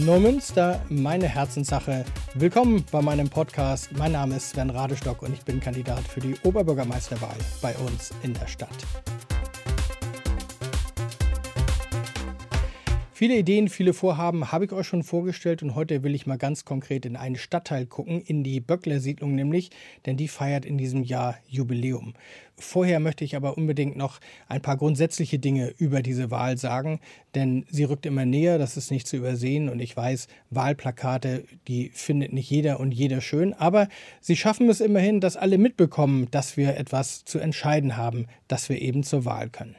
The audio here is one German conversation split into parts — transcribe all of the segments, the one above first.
Neumünster, meine Herzenssache. Willkommen bei meinem Podcast. Mein Name ist Sven Radestock und ich bin Kandidat für die Oberbürgermeisterwahl bei uns in der Stadt. Viele Ideen, viele Vorhaben habe ich euch schon vorgestellt und heute will ich mal ganz konkret in einen Stadtteil gucken, in die Böckler-Siedlung nämlich, denn die feiert in diesem Jahr Jubiläum. Vorher möchte ich aber unbedingt noch ein paar grundsätzliche Dinge über diese Wahl sagen, denn sie rückt immer näher, das ist nicht zu übersehen und ich weiß, Wahlplakate, die findet nicht jeder und jeder schön, aber sie schaffen es immerhin, dass alle mitbekommen, dass wir etwas zu entscheiden haben, dass wir eben zur Wahl können.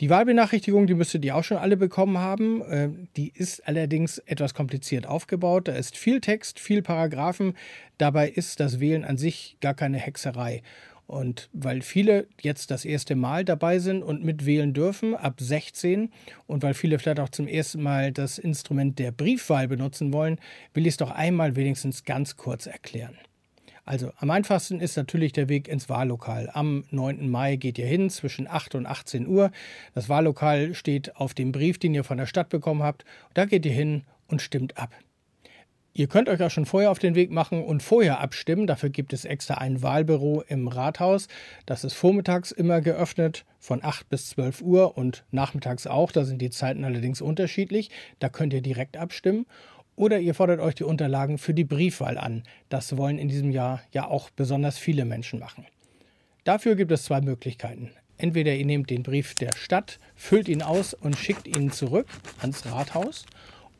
Die Wahlbenachrichtigung, die müsstet ihr auch schon alle bekommen haben. Ähm, die ist allerdings etwas kompliziert aufgebaut. Da ist viel Text, viel Paragraphen. Dabei ist das Wählen an sich gar keine Hexerei. Und weil viele jetzt das erste Mal dabei sind und mitwählen dürfen, ab 16, und weil viele vielleicht auch zum ersten Mal das Instrument der Briefwahl benutzen wollen, will ich es doch einmal wenigstens ganz kurz erklären. Also am einfachsten ist natürlich der Weg ins Wahllokal. Am 9. Mai geht ihr hin zwischen 8 und 18 Uhr. Das Wahllokal steht auf dem Brief, den ihr von der Stadt bekommen habt. Da geht ihr hin und stimmt ab. Ihr könnt euch auch schon vorher auf den Weg machen und vorher abstimmen. Dafür gibt es extra ein Wahlbüro im Rathaus. Das ist vormittags immer geöffnet von 8 bis 12 Uhr und nachmittags auch. Da sind die Zeiten allerdings unterschiedlich. Da könnt ihr direkt abstimmen. Oder ihr fordert euch die Unterlagen für die Briefwahl an. Das wollen in diesem Jahr ja auch besonders viele Menschen machen. Dafür gibt es zwei Möglichkeiten. Entweder ihr nehmt den Brief der Stadt, füllt ihn aus und schickt ihn zurück ans Rathaus.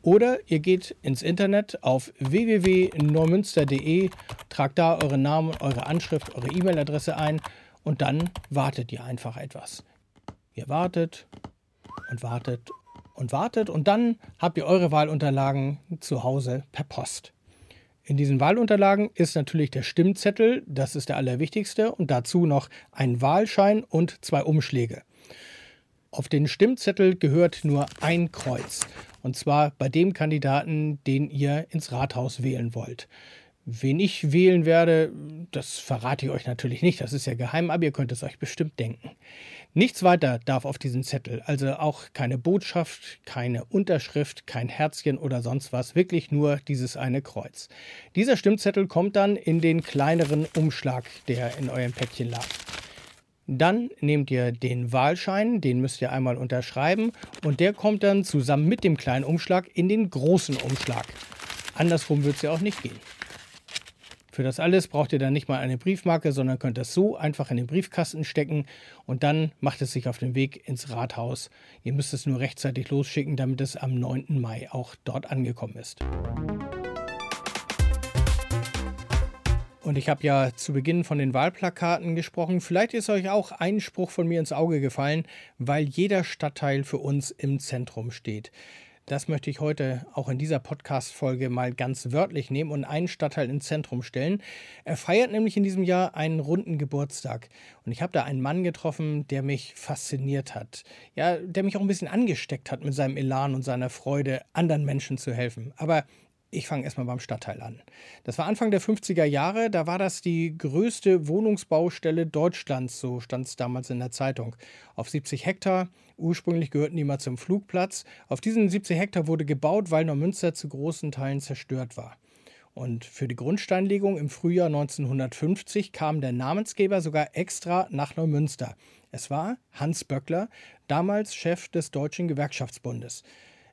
Oder ihr geht ins Internet auf www.neumünster.de, tragt da euren Namen, eure Anschrift, eure E-Mail-Adresse ein und dann wartet ihr einfach etwas. Ihr wartet und wartet und wartet und dann habt ihr eure Wahlunterlagen zu Hause per Post. In diesen Wahlunterlagen ist natürlich der Stimmzettel, das ist der allerwichtigste, und dazu noch ein Wahlschein und zwei Umschläge. Auf den Stimmzettel gehört nur ein Kreuz, und zwar bei dem Kandidaten, den ihr ins Rathaus wählen wollt. Wen ich wählen werde, das verrate ich euch natürlich nicht, das ist ja geheim, aber ihr könnt es euch bestimmt denken. Nichts weiter darf auf diesen Zettel, also auch keine Botschaft, keine Unterschrift, kein Herzchen oder sonst was, wirklich nur dieses eine Kreuz. Dieser Stimmzettel kommt dann in den kleineren Umschlag, der in eurem Päckchen lag. Dann nehmt ihr den Wahlschein, den müsst ihr einmal unterschreiben und der kommt dann zusammen mit dem kleinen Umschlag in den großen Umschlag. Andersrum wird es ja auch nicht gehen. Für das alles braucht ihr dann nicht mal eine Briefmarke, sondern könnt das so einfach in den Briefkasten stecken und dann macht es sich auf den Weg ins Rathaus. Ihr müsst es nur rechtzeitig losschicken, damit es am 9. Mai auch dort angekommen ist. Und ich habe ja zu Beginn von den Wahlplakaten gesprochen. Vielleicht ist euch auch ein Spruch von mir ins Auge gefallen, weil jeder Stadtteil für uns im Zentrum steht. Das möchte ich heute auch in dieser Podcast-Folge mal ganz wörtlich nehmen und einen Stadtteil ins Zentrum stellen. Er feiert nämlich in diesem Jahr einen runden Geburtstag. Und ich habe da einen Mann getroffen, der mich fasziniert hat. Ja, der mich auch ein bisschen angesteckt hat mit seinem Elan und seiner Freude, anderen Menschen zu helfen. Aber ich fange erstmal beim Stadtteil an. Das war Anfang der 50er Jahre, da war das die größte Wohnungsbaustelle Deutschlands, so stand es damals in der Zeitung. Auf 70 Hektar, ursprünglich gehörten die mal zum Flugplatz. Auf diesen 70 Hektar wurde gebaut, weil Neumünster zu großen Teilen zerstört war. Und für die Grundsteinlegung im Frühjahr 1950 kam der Namensgeber sogar extra nach Neumünster. Es war Hans Böckler, damals Chef des Deutschen Gewerkschaftsbundes.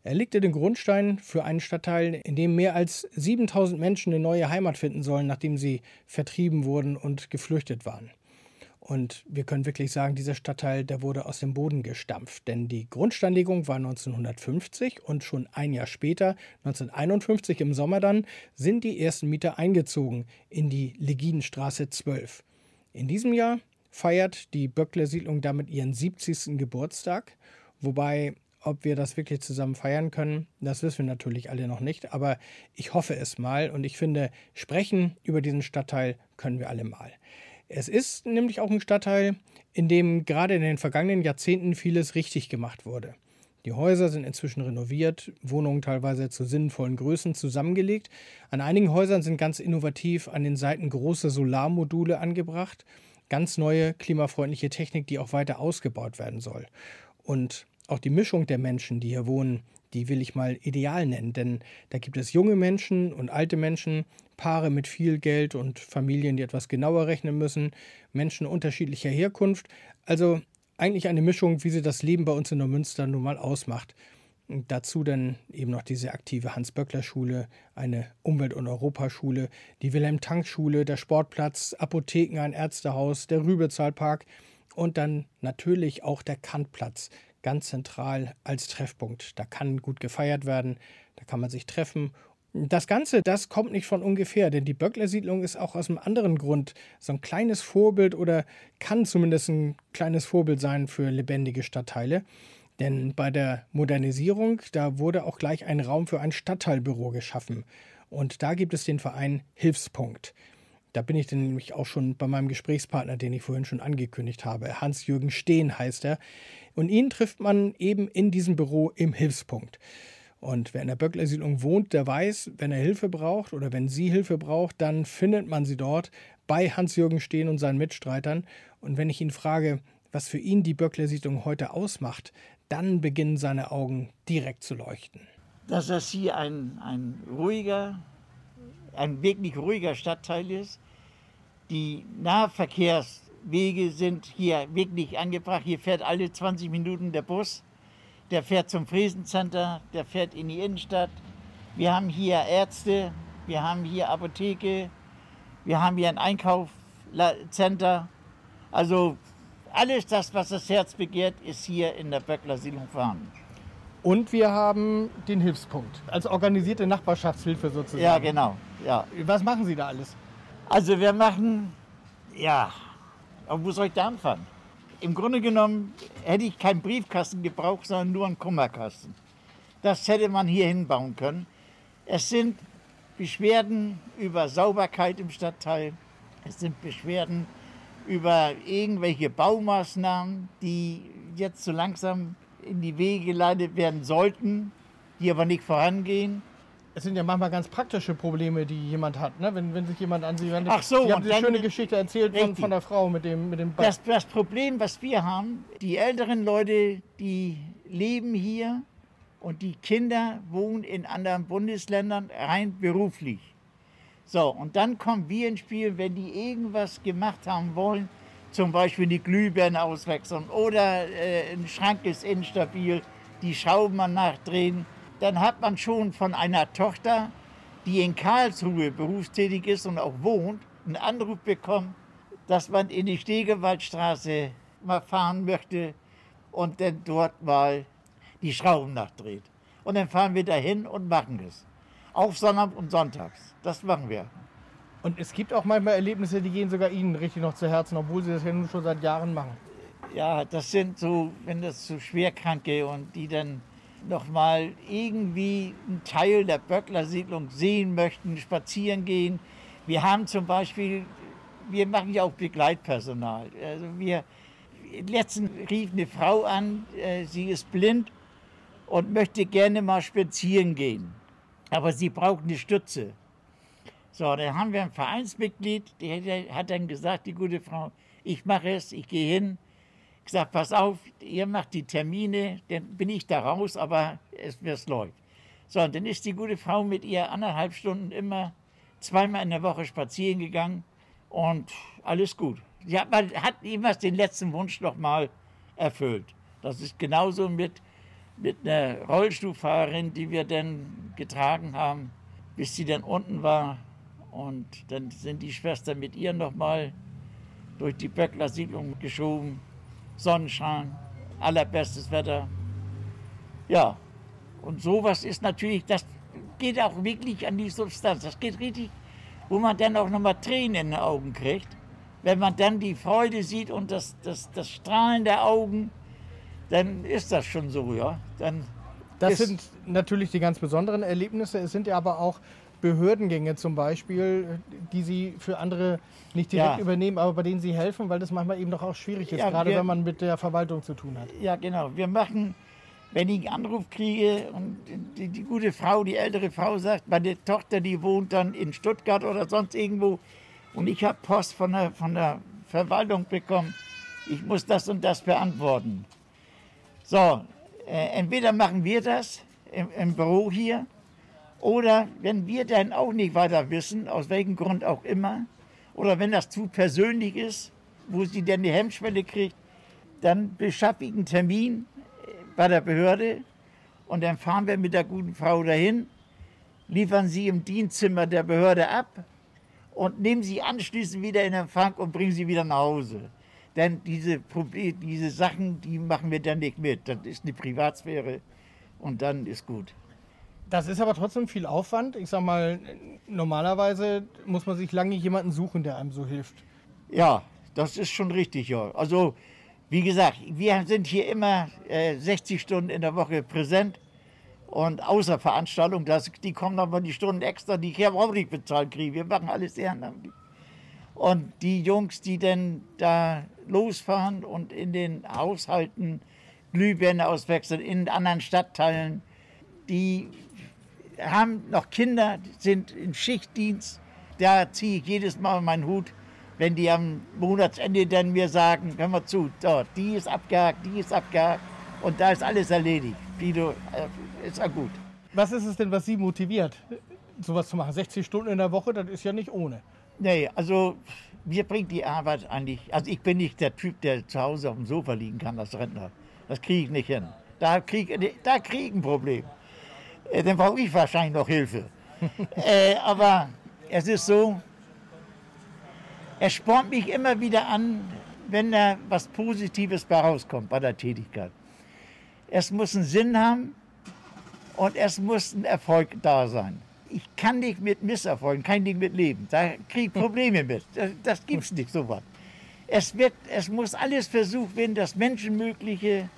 Er legte den Grundstein für einen Stadtteil, in dem mehr als 7000 Menschen eine neue Heimat finden sollen, nachdem sie vertrieben wurden und geflüchtet waren. Und wir können wirklich sagen, dieser Stadtteil, der wurde aus dem Boden gestampft, denn die Grundsteinlegung war 1950 und schon ein Jahr später, 1951 im Sommer dann, sind die ersten Mieter eingezogen in die Legidenstraße 12. In diesem Jahr feiert die Böckler-Siedlung damit ihren 70. Geburtstag, wobei ob wir das wirklich zusammen feiern können, das wissen wir natürlich alle noch nicht, aber ich hoffe es mal und ich finde, sprechen über diesen Stadtteil können wir alle mal. Es ist nämlich auch ein Stadtteil, in dem gerade in den vergangenen Jahrzehnten vieles richtig gemacht wurde. Die Häuser sind inzwischen renoviert, Wohnungen teilweise zu sinnvollen Größen zusammengelegt. An einigen Häusern sind ganz innovativ an den Seiten große Solarmodule angebracht. Ganz neue klimafreundliche Technik, die auch weiter ausgebaut werden soll. Und auch die Mischung der Menschen, die hier wohnen, die will ich mal ideal nennen, denn da gibt es junge Menschen und alte Menschen, Paare mit viel Geld und Familien, die etwas genauer rechnen müssen, Menschen unterschiedlicher Herkunft, also eigentlich eine Mischung, wie sie das Leben bei uns in Neumünster nun mal ausmacht. Und dazu dann eben noch diese aktive Hans-Böckler-Schule, eine Umwelt- und Europaschule, die Wilhelm-Tank-Schule, der Sportplatz, Apotheken, ein Ärztehaus, der Rübezahlpark und dann natürlich auch der Kantplatz, ganz zentral als Treffpunkt. Da kann gut gefeiert werden, da kann man sich treffen. Das Ganze, das kommt nicht von ungefähr, denn die Böckler-Siedlung ist auch aus einem anderen Grund so ein kleines Vorbild oder kann zumindest ein kleines Vorbild sein für lebendige Stadtteile. Denn bei der Modernisierung, da wurde auch gleich ein Raum für ein Stadtteilbüro geschaffen. Und da gibt es den Verein Hilfspunkt. Da bin ich dann nämlich auch schon bei meinem Gesprächspartner, den ich vorhin schon angekündigt habe. Hans-Jürgen Steen heißt er. Und ihn trifft man eben in diesem Büro im Hilfspunkt. Und wer in der Böckler-Siedlung wohnt, der weiß, wenn er Hilfe braucht oder wenn sie Hilfe braucht, dann findet man sie dort bei Hans-Jürgen Steen und seinen Mitstreitern. Und wenn ich ihn frage, was für ihn die Böckler-Siedlung heute ausmacht, dann beginnen seine Augen direkt zu leuchten. Dass das hier ein, ein ruhiger, ein wirklich ruhiger Stadtteil ist, die Nahverkehrswege sind hier wirklich angebracht. Hier fährt alle 20 Minuten der Bus. Der fährt zum Friesencenter, der fährt in die Innenstadt. Wir haben hier Ärzte, wir haben hier Apotheke, wir haben hier ein Einkaufscenter. Also alles das, was das Herz begehrt, ist hier in der Böckler Siedlung vorhanden. Und wir haben den Hilfspunkt als organisierte Nachbarschaftshilfe sozusagen. Ja, genau. Ja. Was machen Sie da alles? Also wir machen, ja, wo soll ich da anfangen? Im Grunde genommen hätte ich keinen Briefkasten gebraucht, sondern nur einen Kummerkasten. Das hätte man hier hinbauen können. Es sind Beschwerden über Sauberkeit im Stadtteil. Es sind Beschwerden über irgendwelche Baumaßnahmen, die jetzt so langsam in die Wege geleitet werden sollten, die aber nicht vorangehen es sind ja manchmal ganz praktische Probleme, die jemand hat, ne? wenn, wenn sich jemand an Sie wendet. Ach so, Sie haben diese schöne Geschichte erzählt von, von, der Frau mit dem, mit dem das, das Problem, was wir haben, die älteren Leute, die leben hier und die Kinder wohnen in anderen Bundesländern rein beruflich. So, und dann kommen wir ins Spiel, wenn die irgendwas gemacht haben wollen, zum Beispiel die Glühbirne auswechseln oder äh, ein Schrank ist instabil, die Schrauben mal nachdrehen dann hat man schon von einer Tochter, die in Karlsruhe berufstätig ist und auch wohnt, einen Anruf bekommen, dass man in die Stegewaldstraße mal fahren möchte und dann dort mal die Schrauben nachdreht. Und dann fahren wir dahin und machen es. Auf Sonnabend und Sonntags. Das machen wir. Und es gibt auch manchmal Erlebnisse, die gehen sogar Ihnen richtig noch zu Herzen, obwohl Sie das ja nun schon seit Jahren machen. Ja, das sind so, wenn das so Schwerkranke und die dann noch mal irgendwie einen Teil der Böckler-Siedlung sehen möchten, spazieren gehen. Wir haben zum Beispiel, wir machen ja auch Begleitpersonal. Also wir, letztens rief eine Frau an, äh, sie ist blind und möchte gerne mal spazieren gehen. Aber sie braucht eine Stütze. So, dann haben wir ein Vereinsmitglied, der hat dann gesagt, die gute Frau, ich mache es, ich gehe hin, gesagt, pass auf, ihr macht die Termine, dann bin ich da raus, aber es, es läuft. So, und dann ist die gute Frau mit ihr anderthalb Stunden immer zweimal in der Woche spazieren gegangen und alles gut. Sie hat, hat immer den letzten Wunsch noch mal erfüllt. Das ist genauso mit, mit einer Rollstuhlfahrerin, die wir dann getragen haben, bis sie dann unten war. Und dann sind die Schwestern mit ihr noch mal durch die Böckler Siedlung geschoben. Sonnenschein, allerbestes Wetter. Ja, und sowas ist natürlich, das geht auch wirklich an die Substanz. Das geht richtig, wo man dann auch nochmal Tränen in den Augen kriegt. Wenn man dann die Freude sieht und das, das, das Strahlen der Augen, dann ist das schon so, ja. Dann das sind natürlich die ganz besonderen Erlebnisse. Es sind ja aber auch Behördengänge zum Beispiel, die Sie für andere nicht direkt ja. übernehmen, aber bei denen Sie helfen, weil das manchmal eben doch auch schwierig ist, ja, gerade wir, wenn man mit der Verwaltung zu tun hat. Ja, genau. Wir machen, wenn ich einen Anruf kriege und die, die gute Frau, die ältere Frau sagt, meine Tochter, die wohnt dann in Stuttgart oder sonst irgendwo und ich habe Post von der, von der Verwaltung bekommen, ich muss das und das beantworten. So, Äh, entweder machen wir das im, im Büro hier oder wenn wir dann auch nicht weiter wissen, aus welchem Grund auch immer, oder wenn das zu persönlich ist, wo sie dann die Hemmschwelle kriegt, dann beschaffe ich einen Termin äh, bei der Behörde und dann fahren wir mit der guten Frau dahin, liefern sie im Dienstzimmer der Behörde ab und nehmen sie anschließend wieder in Empfang und bringen sie wieder nach Hause. Denn diese, diese Sachen, die machen wir dann nicht mit. Das ist eine Privatsphäre und dann ist gut. Das ist aber trotzdem viel Aufwand. Ich sag mal, normalerweise muss man sich lange jemanden suchen, der einem so hilft. Ja, das ist schon richtig, ja. Also, wie gesagt, wir sind hier immer äh, 60 Stunden in der Woche präsent. Und außer Veranstaltung, das, die kommen aber die Stunden extra, die ich auch nicht bezahlt kriege. Wir machen alles ehrenamtlich. Und die Jungs, die dann da losfahren und in den Haushalten Glühbirne auswechseln, in anderen Stadtteilen, die haben noch Kinder, sind im Schichtdienst. Da ziehe ich jedes Mal meinen Hut, wenn die am Monatsende dann mir sagen, hör mal zu, dort, die ist abgehakt, die ist abgehakt und da ist alles erledigt. Guido, äh, ist ja gut. Was ist es denn, was Sie motiviert, sowas zu machen? 60 Stunden in der Woche, das ist ja nicht ohne. Nee, also mir bringt die Arbeit eigentlich, also ich bin nicht der Typ, der zu Hause auf dem Sofa liegen kann als Rentner. Das kriege ich nicht hin. Da kriege da krieg ich ein Problem. Äh, dann brauche ich wahrscheinlich noch Hilfe. äh, aber es ist so, er spornt mich immer wieder an, wenn da was Positives bei rauskommt bei der Tätigkeit. Es muss einen Sinn haben und es muss ein Erfolg da sein. Ich kann nicht mit Misserfolgen, kann nicht mit leben. Da kriege ich Probleme mit. Das, das gibt es nicht so was. Es, wird, es muss alles versucht werden, das Menschenmögliche,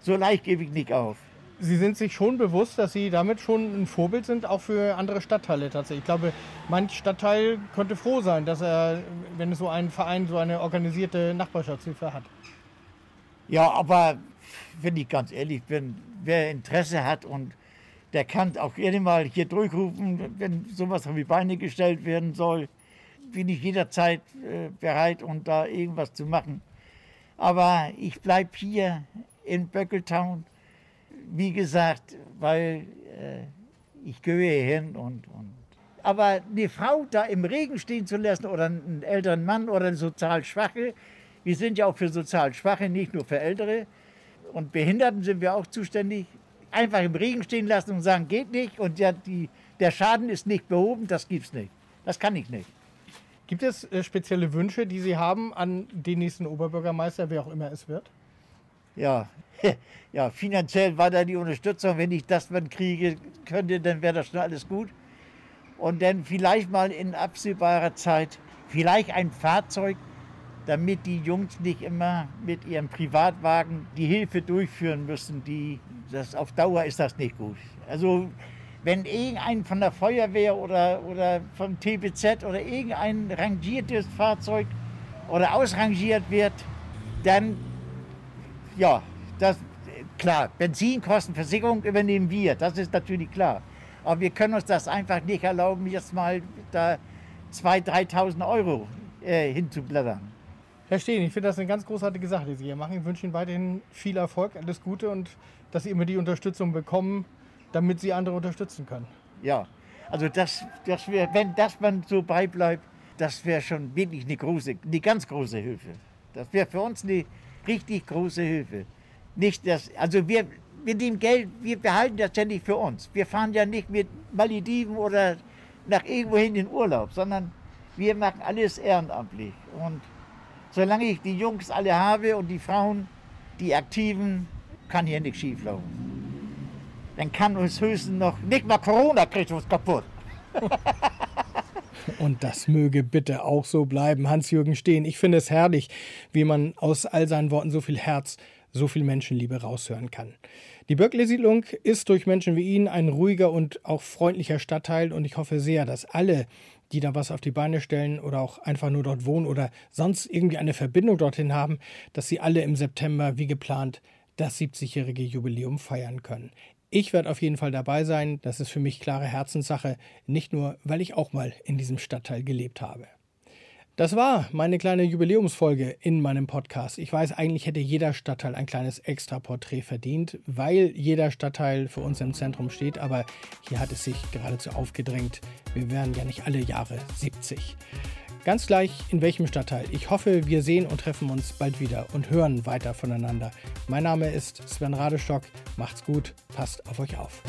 so leicht gebe ich nicht auf. Sie sind sich schon bewusst, dass Sie damit schon ein Vorbild sind, auch für andere Stadtteile tatsächlich. Ich glaube, manch Stadtteil könnte froh sein, dass er, wenn es so einen Verein, so eine organisierte Nachbarschaftshilfe hat. Ja, aber wenn ich ganz ehrlich bin, wer Interesse hat und der kann auch gerne mal hier durchrufen, wenn sowas auf die Beine gestellt werden soll, bin ich jederzeit äh, bereit, um da irgendwas zu machen. Aber ich bleibe hier in Böckeltown, wie gesagt, weil äh, ich gehöre hin und, und aber eine Frau da im Regen stehen zu lassen oder einen älteren Mann oder einen sozial Schwache, wir sind ja auch für sozial Schwache, nicht nur für Ältere, und Behinderten sind wir auch zuständig, einfach im Regen stehen lassen und sagen, geht nicht und der, die, der Schaden ist nicht behoben, das gibt's nicht. Das kann ich nicht. Gibt es äh, spezielle Wünsche, die Sie haben an den nächsten Oberbürgermeister, wer auch immer es wird? Ja, ja finanziell war da die Unterstützung. Wenn ich das dann kriege könnte, dann wäre das schon alles gut. Und dann vielleicht mal in absehbarer Zeit, vielleicht ein Fahrzeug, damit die Jungs nicht immer mit ihrem Privatwagen die Hilfe durchführen müssen. Die, das, auf Dauer ist das nicht gut. Also wenn irgendein von der Feuerwehr oder, oder vom TBZ oder irgendein rangiertes Fahrzeug oder ausrangiert wird, dann, ja, das, klar, Benzinkosten, Versicherung übernehmen wir, das ist natürlich klar. Aber wir können uns das einfach nicht erlauben, jetzt mal da 2.000, 3.000 Euro äh, hinzublättern. Herr Steen, ich finde das eine ganz großartige Sache, die Sie hier machen. Ich wünsche Ihnen weiterhin viel Erfolg, alles Gute und dass Sie immer die Unterstützung bekommen, damit Sie andere unterstützen können. Ja, also das, das wär, wenn das man so beibleibt, das wäre schon wirklich eine große, eine ganz große Hilfe. Das wäre für uns eine richtig große Hilfe. Nicht das, also wir mit dem Geld, wir behalten das ja nicht für uns. Wir fahren ja nicht mit Malediven oder nach irgendwohin in Urlaub, sondern wir machen alles ehrenamtlich. Und solange ich die Jungs alle habe und die Frauen, die Aktiven, kann hier nichts schieflaufen. Dann kann uns höchstens noch, nicht mal Corona kriegt uns kaputt. Und das möge bitte auch so bleiben, Hans-Jürgen Stehen. Ich finde es herrlich, wie man aus all seinen Worten so viel Herz, so viel Menschenliebe raushören kann. Die Böckle-Siedlung ist durch Menschen wie ihn ein ruhiger und auch freundlicher Stadtteil und ich hoffe sehr, dass alle, die da was auf die Beine stellen oder auch einfach nur dort wohnen oder sonst irgendwie eine Verbindung dorthin haben, dass sie alle im September wie geplant das 70-jährige Jubiläum feiern können. Ich werde auf jeden Fall dabei sein. Das ist für mich klare Herzenssache, nicht nur, weil ich auch mal in diesem Stadtteil gelebt habe. Das war meine kleine Jubiläumsfolge in meinem Podcast. Ich weiß, eigentlich hätte jeder Stadtteil ein kleines Extra-Porträt verdient, weil jeder Stadtteil für uns im Zentrum steht, aber hier hat es sich geradezu aufgedrängt. Wir wären ja nicht alle Jahre 70. Ganz gleich in welchem Stadtteil. Ich hoffe, wir sehen und treffen uns bald wieder und hören weiter voneinander. Mein Name ist Sven Radestock. Macht's gut, passt auf euch auf.